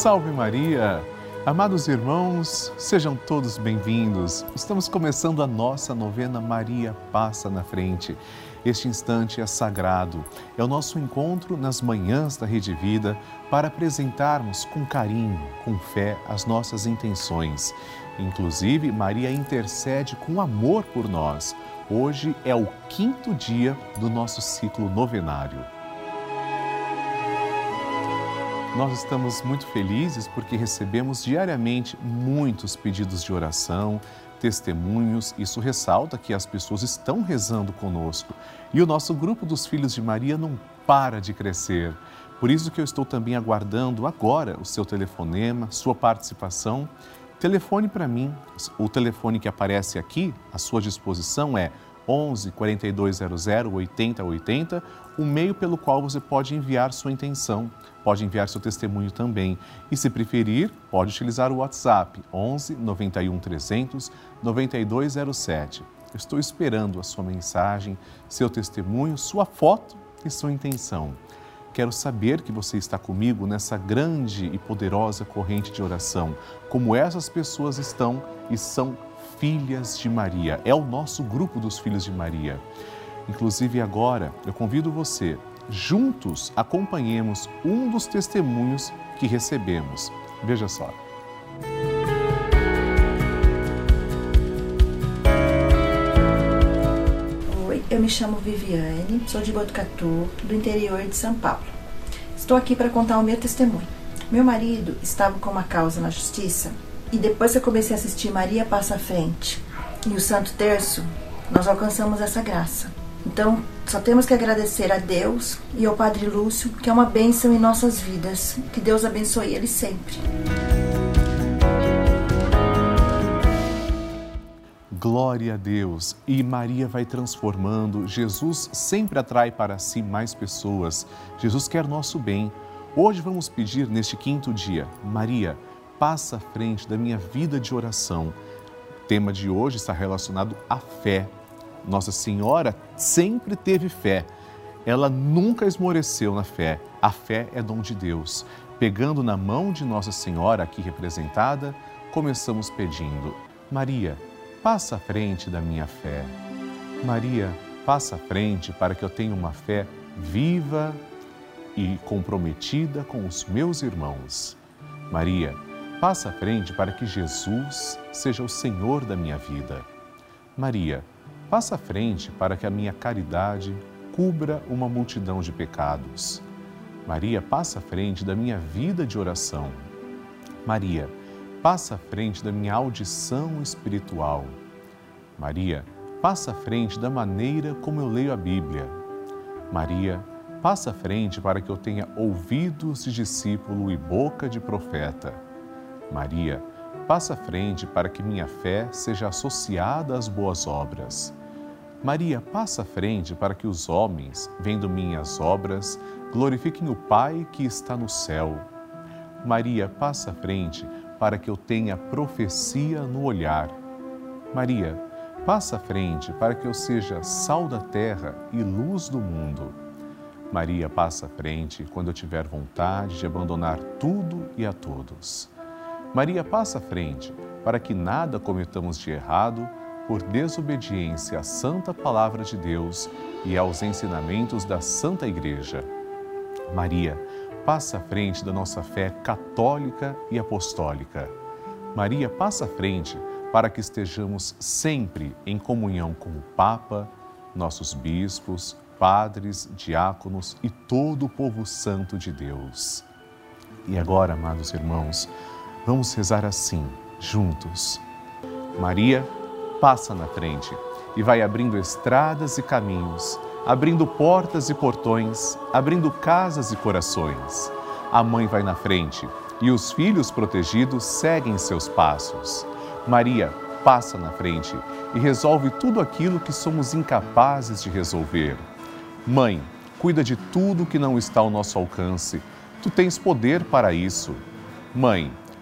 Salve Maria! Amados irmãos, sejam todos bem-vindos. Estamos começando a nossa novena Maria Passa na Frente. Este instante é sagrado, é o nosso encontro nas manhãs da Rede Vida para apresentarmos com carinho, com fé, as nossas intenções. Inclusive, Maria intercede com amor por nós. Hoje é o quinto dia do nosso ciclo novenário. Nós estamos muito felizes porque recebemos diariamente muitos pedidos de oração, testemunhos. Isso ressalta que as pessoas estão rezando conosco. E o nosso grupo dos Filhos de Maria não para de crescer. Por isso que eu estou também aguardando agora o seu telefonema, sua participação. Telefone para mim. O telefone que aparece aqui à sua disposição é 11 4200 8080, o meio pelo qual você pode enviar sua intenção, pode enviar seu testemunho também. E se preferir, pode utilizar o WhatsApp 11 91 300 9207. estou esperando a sua mensagem, seu testemunho, sua foto e sua intenção. Quero saber que você está comigo nessa grande e poderosa corrente de oração, como essas pessoas estão e são Filhas de Maria. É o nosso grupo dos Filhos de Maria. Inclusive agora, eu convido você, juntos acompanhemos um dos testemunhos que recebemos. Veja só. Oi, eu me chamo Viviane, sou de Botucatu, do interior de São Paulo. Estou aqui para contar o meu testemunho. Meu marido estava com uma causa na justiça e depois eu comecei a assistir Maria Passa à Frente e o Santo Terço, nós alcançamos essa graça. Então, só temos que agradecer a Deus e ao Padre Lúcio, que é uma bênção em nossas vidas. Que Deus abençoe ele sempre. Glória a Deus! E Maria vai transformando. Jesus sempre atrai para si mais pessoas. Jesus quer nosso bem. Hoje vamos pedir neste quinto dia, Maria, passa à frente da minha vida de oração. O tema de hoje está relacionado à fé. Nossa Senhora sempre teve fé. Ela nunca esmoreceu na fé. A fé é dom de Deus. Pegando na mão de Nossa Senhora, aqui representada, começamos pedindo: Maria, passa à frente da minha fé. Maria, passa à frente para que eu tenha uma fé viva e comprometida com os meus irmãos. Maria, Passa à frente para que Jesus seja o Senhor da minha vida. Maria, passa à frente para que a minha caridade cubra uma multidão de pecados. Maria, passa à frente da minha vida de oração. Maria, passa à frente da minha audição espiritual. Maria, passa à frente da maneira como eu leio a Bíblia. Maria, passa à frente para que eu tenha ouvidos de discípulo e boca de profeta. Maria, passa à frente para que minha fé seja associada às boas obras. Maria, passa à frente para que os homens, vendo minhas obras, glorifiquem o Pai que está no céu. Maria, passa à frente para que eu tenha profecia no olhar. Maria, passa à frente para que eu seja sal da terra e luz do mundo. Maria, passa à frente quando eu tiver vontade de abandonar tudo e a todos. Maria passa à frente para que nada cometamos de errado por desobediência à santa palavra de Deus e aos ensinamentos da Santa Igreja. Maria passa à frente da nossa fé católica e apostólica. Maria passa à frente para que estejamos sempre em comunhão com o Papa, nossos bispos, padres, diáconos e todo o povo santo de Deus. E agora, amados irmãos, Vamos rezar assim, juntos. Maria passa na frente e vai abrindo estradas e caminhos, abrindo portas e portões, abrindo casas e corações. A mãe vai na frente e os filhos protegidos seguem seus passos. Maria passa na frente e resolve tudo aquilo que somos incapazes de resolver. Mãe, cuida de tudo que não está ao nosso alcance. Tu tens poder para isso. Mãe,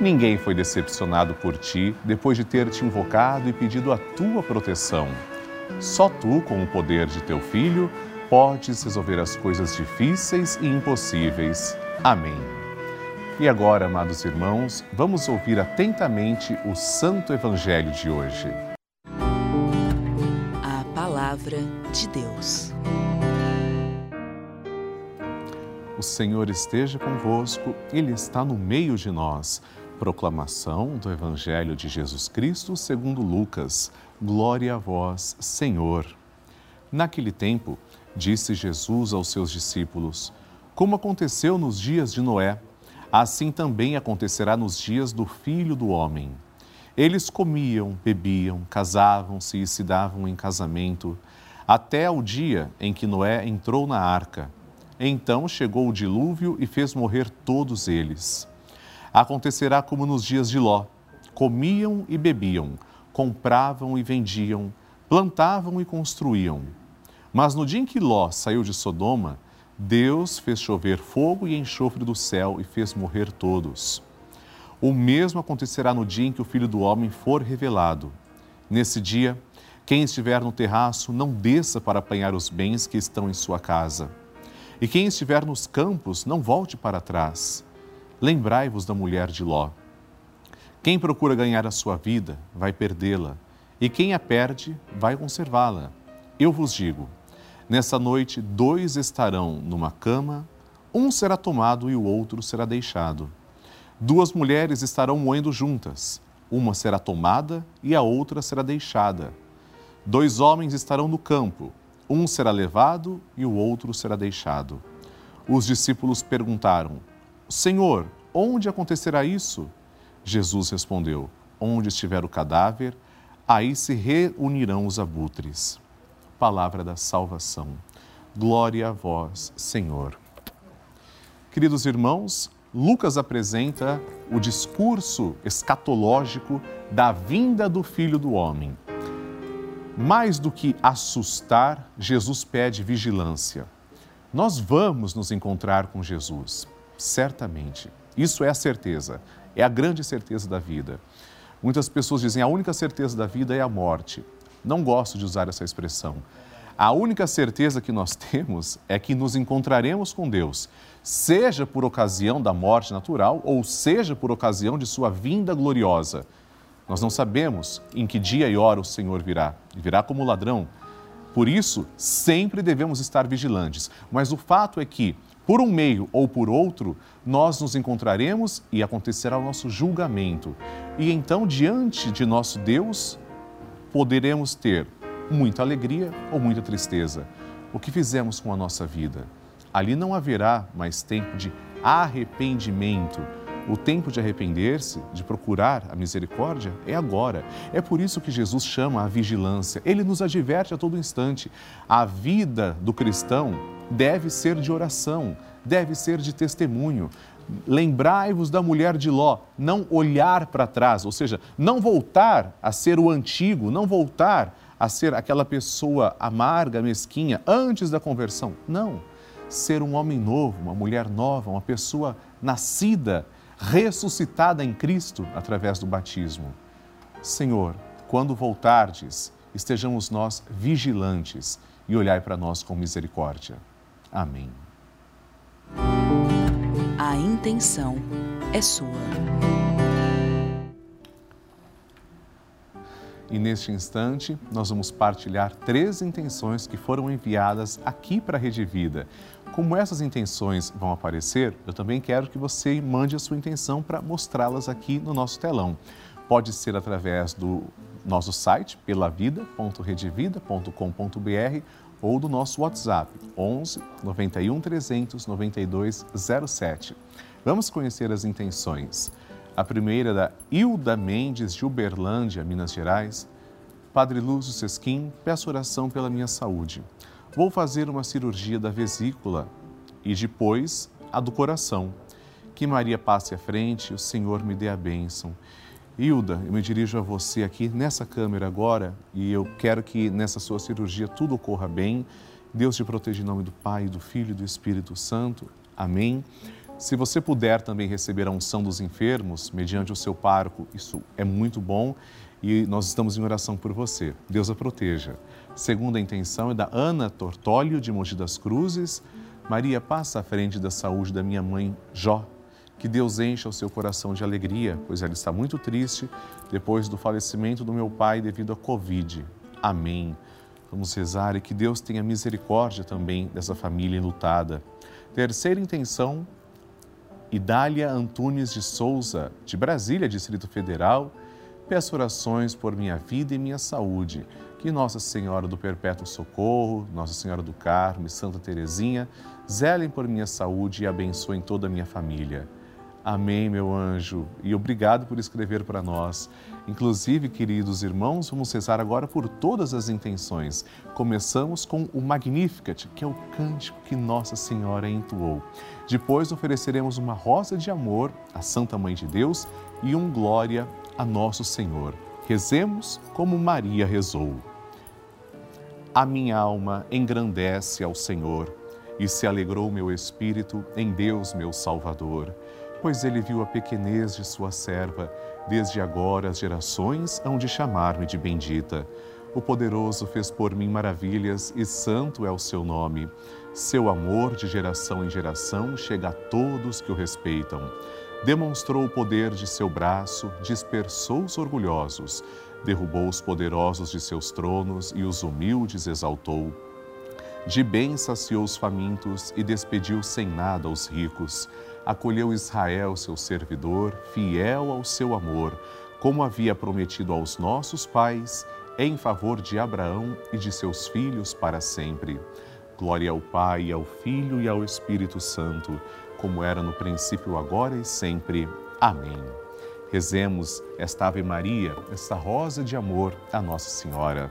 Ninguém foi decepcionado por ti depois de ter te invocado e pedido a tua proteção. Só tu, com o poder de teu filho, podes resolver as coisas difíceis e impossíveis. Amém. E agora, amados irmãos, vamos ouvir atentamente o Santo Evangelho de hoje. A Palavra de Deus. O Senhor esteja convosco, Ele está no meio de nós. Proclamação do Evangelho de Jesus Cristo segundo Lucas. Glória a vós, Senhor. Naquele tempo, disse Jesus aos seus discípulos: Como aconteceu nos dias de Noé, assim também acontecerá nos dias do filho do homem. Eles comiam, bebiam, casavam-se e se davam em casamento, até o dia em que Noé entrou na arca. Então chegou o dilúvio e fez morrer todos eles. Acontecerá como nos dias de Ló: comiam e bebiam, compravam e vendiam, plantavam e construíam. Mas no dia em que Ló saiu de Sodoma, Deus fez chover fogo e enxofre do céu e fez morrer todos. O mesmo acontecerá no dia em que o Filho do Homem for revelado. Nesse dia, quem estiver no terraço, não desça para apanhar os bens que estão em sua casa. E quem estiver nos campos, não volte para trás. Lembrai-vos da mulher de Ló. Quem procura ganhar a sua vida, vai perdê-la, e quem a perde, vai conservá-la. Eu vos digo: Nessa noite, dois estarão numa cama, um será tomado e o outro será deixado. Duas mulheres estarão moendo juntas, uma será tomada e a outra será deixada. Dois homens estarão no campo, um será levado e o outro será deixado. Os discípulos perguntaram: Senhor, onde acontecerá isso? Jesus respondeu: Onde estiver o cadáver, aí se reunirão os abutres palavra da salvação. Glória a vós, Senhor. Queridos irmãos, Lucas apresenta o discurso escatológico da vinda do Filho do Homem. Mais do que assustar, Jesus pede vigilância. Nós vamos nos encontrar com Jesus, certamente. Isso é a certeza, é a grande certeza da vida. Muitas pessoas dizem a única certeza da vida é a morte. Não gosto de usar essa expressão. A única certeza que nós temos é que nos encontraremos com Deus, seja por ocasião da morte natural ou seja por ocasião de sua vinda gloriosa. Nós não sabemos em que dia e hora o Senhor virá, virá como ladrão. Por isso, sempre devemos estar vigilantes. Mas o fato é que, por um meio ou por outro, nós nos encontraremos e acontecerá o nosso julgamento. E então, diante de nosso Deus, poderemos ter muita alegria ou muita tristeza. O que fizemos com a nossa vida? Ali não haverá mais tempo de arrependimento. O tempo de arrepender-se, de procurar a misericórdia, é agora. É por isso que Jesus chama a vigilância. Ele nos adverte a todo instante. A vida do cristão deve ser de oração, deve ser de testemunho. Lembrai-vos da mulher de Ló, não olhar para trás, ou seja, não voltar a ser o antigo, não voltar a ser aquela pessoa amarga, mesquinha antes da conversão. Não. Ser um homem novo, uma mulher nova, uma pessoa nascida, ressuscitada em Cristo através do batismo. Senhor, quando voltardes, estejamos nós vigilantes e olhai para nós com misericórdia. Amém. A intenção é sua. E neste instante, nós vamos partilhar três intenções que foram enviadas aqui para a Rede Vida. Como essas intenções vão aparecer, eu também quero que você mande a sua intenção para mostrá-las aqui no nosso telão. Pode ser através do nosso site, pelavida.redevida.com.br ou do nosso WhatsApp, 11 91 300 9207. Vamos conhecer as intenções. A primeira é da Hilda Mendes, de Uberlândia, Minas Gerais. Padre Lúcio Sesquim, peço oração pela minha saúde. Vou fazer uma cirurgia da vesícula e depois a do coração. Que Maria passe à frente, o Senhor me dê a bênção. Hilda, eu me dirijo a você aqui nessa câmera agora e eu quero que nessa sua cirurgia tudo ocorra bem. Deus te proteja em nome do Pai, do Filho e do Espírito Santo. Amém. Se você puder também receber a unção dos enfermos, mediante o seu pároco, isso é muito bom e nós estamos em oração por você. Deus a proteja. Segunda intenção é da Ana Tortólio, de Mogi das Cruzes. Maria, passa à frente da saúde da minha mãe Jó. Que Deus encha o seu coração de alegria, pois ela está muito triste depois do falecimento do meu pai devido à Covid. Amém. Vamos rezar e que Deus tenha misericórdia também dessa família enlutada. Terceira intenção, Idália Antunes de Souza, de Brasília, Distrito Federal. Peço orações por minha vida e minha saúde. Que Nossa Senhora do Perpétuo Socorro, Nossa Senhora do Carmo e Santa Teresinha zelem por minha saúde e abençoem toda a minha família. Amém, meu anjo, e obrigado por escrever para nós. Inclusive, queridos irmãos, vamos rezar agora por todas as intenções. Começamos com o Magnificat, que é o cântico que Nossa Senhora entoou. Depois ofereceremos uma rosa de amor à Santa Mãe de Deus e um glória a nosso Senhor. Rezemos como Maria rezou. A minha alma engrandece ao Senhor e se alegrou meu espírito em Deus, meu Salvador pois ele viu a pequenez de sua serva. Desde agora as gerações hão de chamar-me de bendita. O poderoso fez por mim maravilhas e santo é o seu nome. Seu amor de geração em geração chega a todos que o respeitam. Demonstrou o poder de seu braço, dispersou os orgulhosos, derrubou os poderosos de seus tronos e os humildes exaltou. De bem saciou os famintos e despediu sem nada os ricos acolheu Israel, seu servidor, fiel ao seu amor, como havia prometido aos nossos pais, em favor de Abraão e de seus filhos para sempre. Glória ao Pai, ao Filho e ao Espírito Santo, como era no princípio, agora e sempre. Amém. Rezemos esta Ave Maria, esta rosa de amor a Nossa Senhora.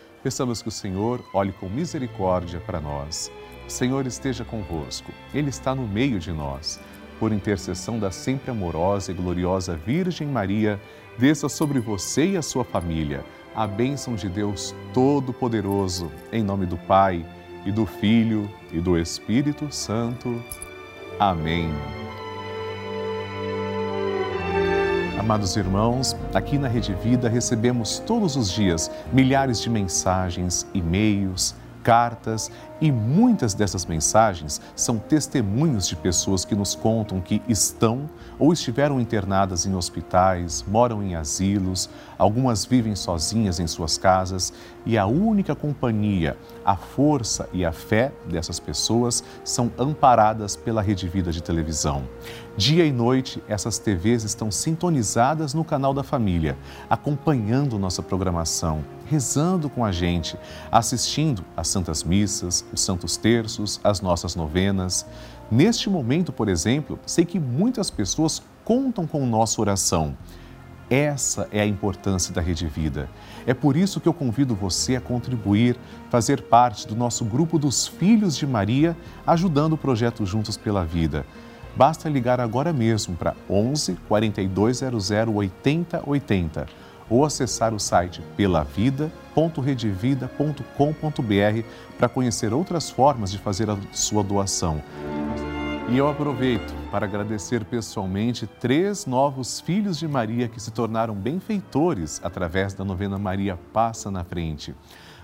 Peçamos que o Senhor olhe com misericórdia para nós. Senhor esteja convosco, Ele está no meio de nós. Por intercessão da sempre amorosa e gloriosa Virgem Maria, desça sobre você e a sua família a bênção de Deus Todo-Poderoso, em nome do Pai, e do Filho, e do Espírito Santo. Amém. Amados irmãos, aqui na Rede Vida recebemos todos os dias milhares de mensagens, e-mails, cartas e muitas dessas mensagens são testemunhos de pessoas que nos contam que estão ou estiveram internadas em hospitais, moram em asilos, algumas vivem sozinhas em suas casas e a única companhia, a força e a fé dessas pessoas são amparadas pela Rede Vida de televisão. Dia e noite, essas TVs estão sintonizadas no canal da família, acompanhando nossa programação, rezando com a gente, assistindo às Santas Missas, os Santos Terços, as nossas novenas. Neste momento, por exemplo, sei que muitas pessoas contam com nossa oração. Essa é a importância da Rede Vida. É por isso que eu convido você a contribuir, fazer parte do nosso grupo dos Filhos de Maria, ajudando o projeto Juntos pela Vida. Basta ligar agora mesmo para 11 4200 8080 ou acessar o site pelavida.redevida.com.br para conhecer outras formas de fazer a sua doação. E eu aproveito para agradecer pessoalmente três novos filhos de Maria que se tornaram benfeitores através da novena Maria Passa na Frente.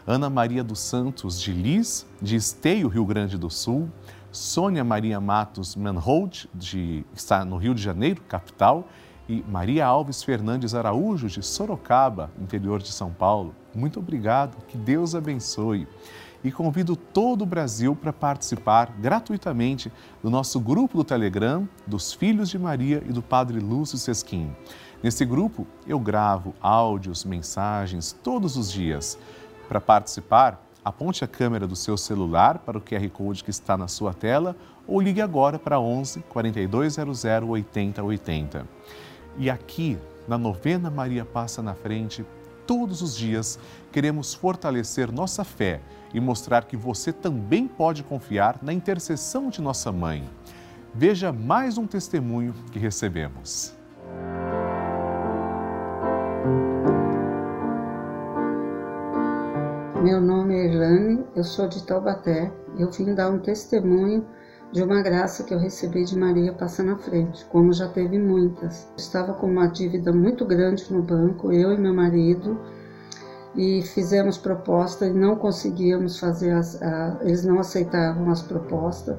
Ana Maria dos Santos de Lis, de Esteio, Rio Grande do Sul, Sônia Maria Matos Manhold, de, está no Rio de Janeiro, capital, e Maria Alves Fernandes Araújo, de Sorocaba, interior de São Paulo. Muito obrigado, que Deus abençoe. e convido todo o Brasil para participar gratuitamente do nosso grupo do Telegram dos Filhos de Maria e do Padre Lúcio Sesquim. Nesse grupo eu gravo áudios, mensagens todos os dias. Para participar, aponte a câmera do seu celular para o QR Code que está na sua tela ou ligue agora para 11 4200 8080. E aqui, na novena Maria Passa na Frente, todos os dias, queremos fortalecer nossa fé e mostrar que você também pode confiar na intercessão de nossa mãe. Veja mais um testemunho que recebemos. Meu nome é Elane, eu sou de Taubaté. Eu vim dar um testemunho de uma graça que eu recebi de Maria passar na frente, como já teve muitas. estava com uma dívida muito grande no banco, eu e meu marido, e fizemos proposta e não conseguíamos fazer as, a, eles não aceitavam as propostas.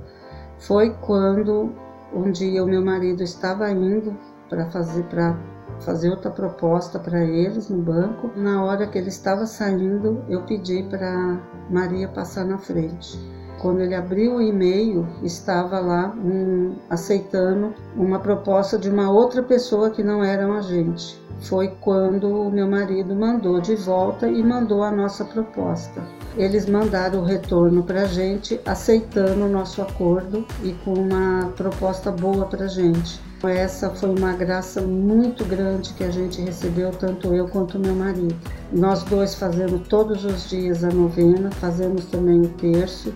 Foi quando um dia o meu marido estava indo para fazer para fazer outra proposta para eles no banco. Na hora que ele estava saindo, eu pedi para Maria passar na frente. Quando ele abriu o e-mail, estava lá um, aceitando uma proposta de uma outra pessoa que não era um agente. Foi quando o meu marido mandou de volta e mandou a nossa proposta. Eles mandaram o retorno para a gente, aceitando o nosso acordo e com uma proposta boa para a gente. Essa foi uma graça muito grande que a gente recebeu, tanto eu quanto meu marido. Nós dois fazemos todos os dias a novena, fazemos também o terço,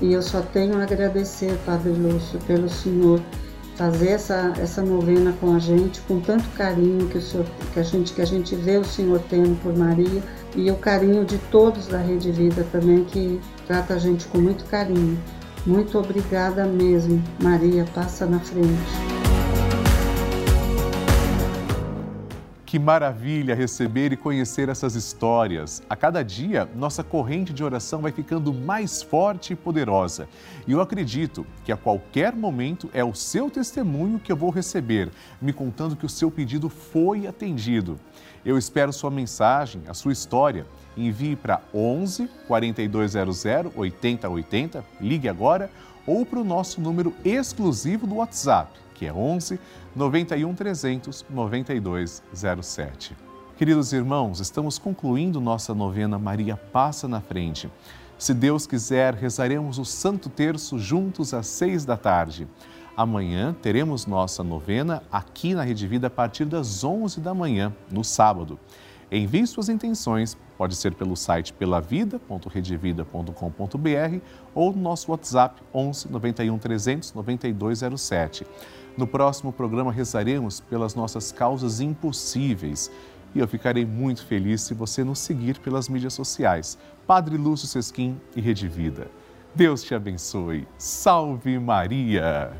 e eu só tenho a agradecer, Padre Lúcio, pelo Senhor fazer essa, essa novena com a gente, com tanto carinho que, o senhor, que, a gente, que a gente vê o Senhor tendo por Maria, e o carinho de todos da Rede Vida também, que trata a gente com muito carinho. Muito obrigada mesmo, Maria, passa na frente. Que maravilha receber e conhecer essas histórias. A cada dia, nossa corrente de oração vai ficando mais forte e poderosa. E eu acredito que a qualquer momento é o seu testemunho que eu vou receber, me contando que o seu pedido foi atendido. Eu espero sua mensagem, a sua história. Envie para 11 4200 8080, ligue agora, ou para o nosso número exclusivo do WhatsApp que é 11 91 300 9207. Queridos irmãos, estamos concluindo nossa novena Maria Passa na Frente. Se Deus quiser, rezaremos o Santo Terço juntos às seis da tarde. Amanhã teremos nossa novena aqui na Rede Vida a partir das 11 da manhã, no sábado. Envie suas intenções, pode ser pelo site pelavida.redevida.com.br ou no nosso WhatsApp 11 91 300 9207. No próximo programa rezaremos pelas nossas causas impossíveis. E eu ficarei muito feliz se você nos seguir pelas mídias sociais. Padre Lúcio Sesquim e Rede Vida. Deus te abençoe. Salve Maria!